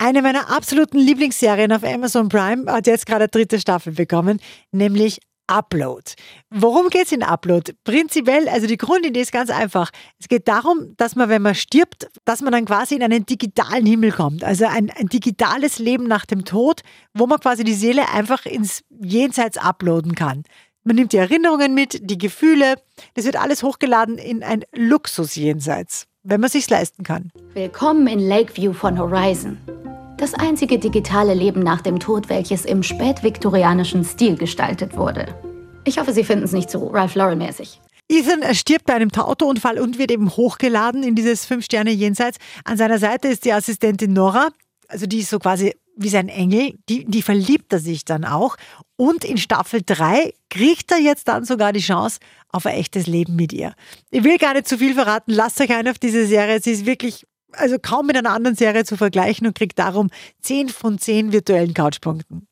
Eine meiner absoluten Lieblingsserien auf Amazon Prime hat jetzt gerade dritte Staffel bekommen, nämlich Upload. Worum geht es in Upload? Prinzipiell, also die Grundidee ist ganz einfach. Es geht darum, dass man, wenn man stirbt, dass man dann quasi in einen digitalen Himmel kommt. Also ein, ein digitales Leben nach dem Tod, wo man quasi die Seele einfach ins Jenseits uploaden kann. Man nimmt die Erinnerungen mit, die Gefühle. Das wird alles hochgeladen in ein Luxus-Jenseits, wenn man sich's leisten kann. Willkommen in Lakeview von Horizon. Das einzige digitale Leben nach dem Tod, welches im spätviktorianischen Stil gestaltet wurde. Ich hoffe, Sie finden es nicht so Ralph Lauren-mäßig. Ethan stirbt bei einem Autounfall und wird eben hochgeladen in dieses Fünf-Sterne-Jenseits. An seiner Seite ist die Assistentin Nora, also die ist so quasi wie sein Engel, die, die verliebt er sich dann auch. Und in Staffel 3 kriegt er jetzt dann sogar die Chance auf ein echtes Leben mit ihr. Ich will gar nicht zu viel verraten, lasst euch ein auf diese Serie. Sie ist wirklich also kaum mit einer anderen Serie zu vergleichen und kriegt darum 10 von 10 virtuellen Couchpunkten.